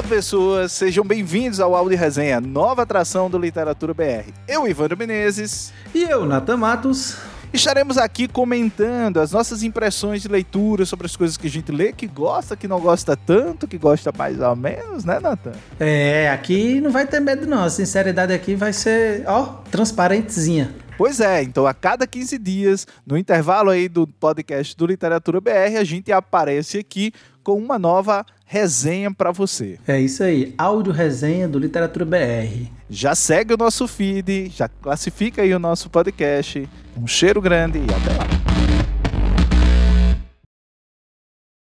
Olá, pessoas, sejam bem-vindos ao Audio Resenha, nova atração do Literatura BR. Eu, Ivandro Menezes. E eu, Natan Matos. Estaremos aqui comentando as nossas impressões de leitura sobre as coisas que a gente lê, que gosta, que não gosta tanto, que gosta mais ou menos, né, Natan? É, aqui não vai ter medo não, a sinceridade aqui vai ser, ó, transparentezinha. Pois é, então a cada 15 dias, no intervalo aí do podcast do Literatura BR, a gente aparece aqui com uma nova resenha para você. É isso aí, áudio resenha do Literatura BR. Já segue o nosso feed, já classifica aí o nosso podcast. Um cheiro grande e até lá.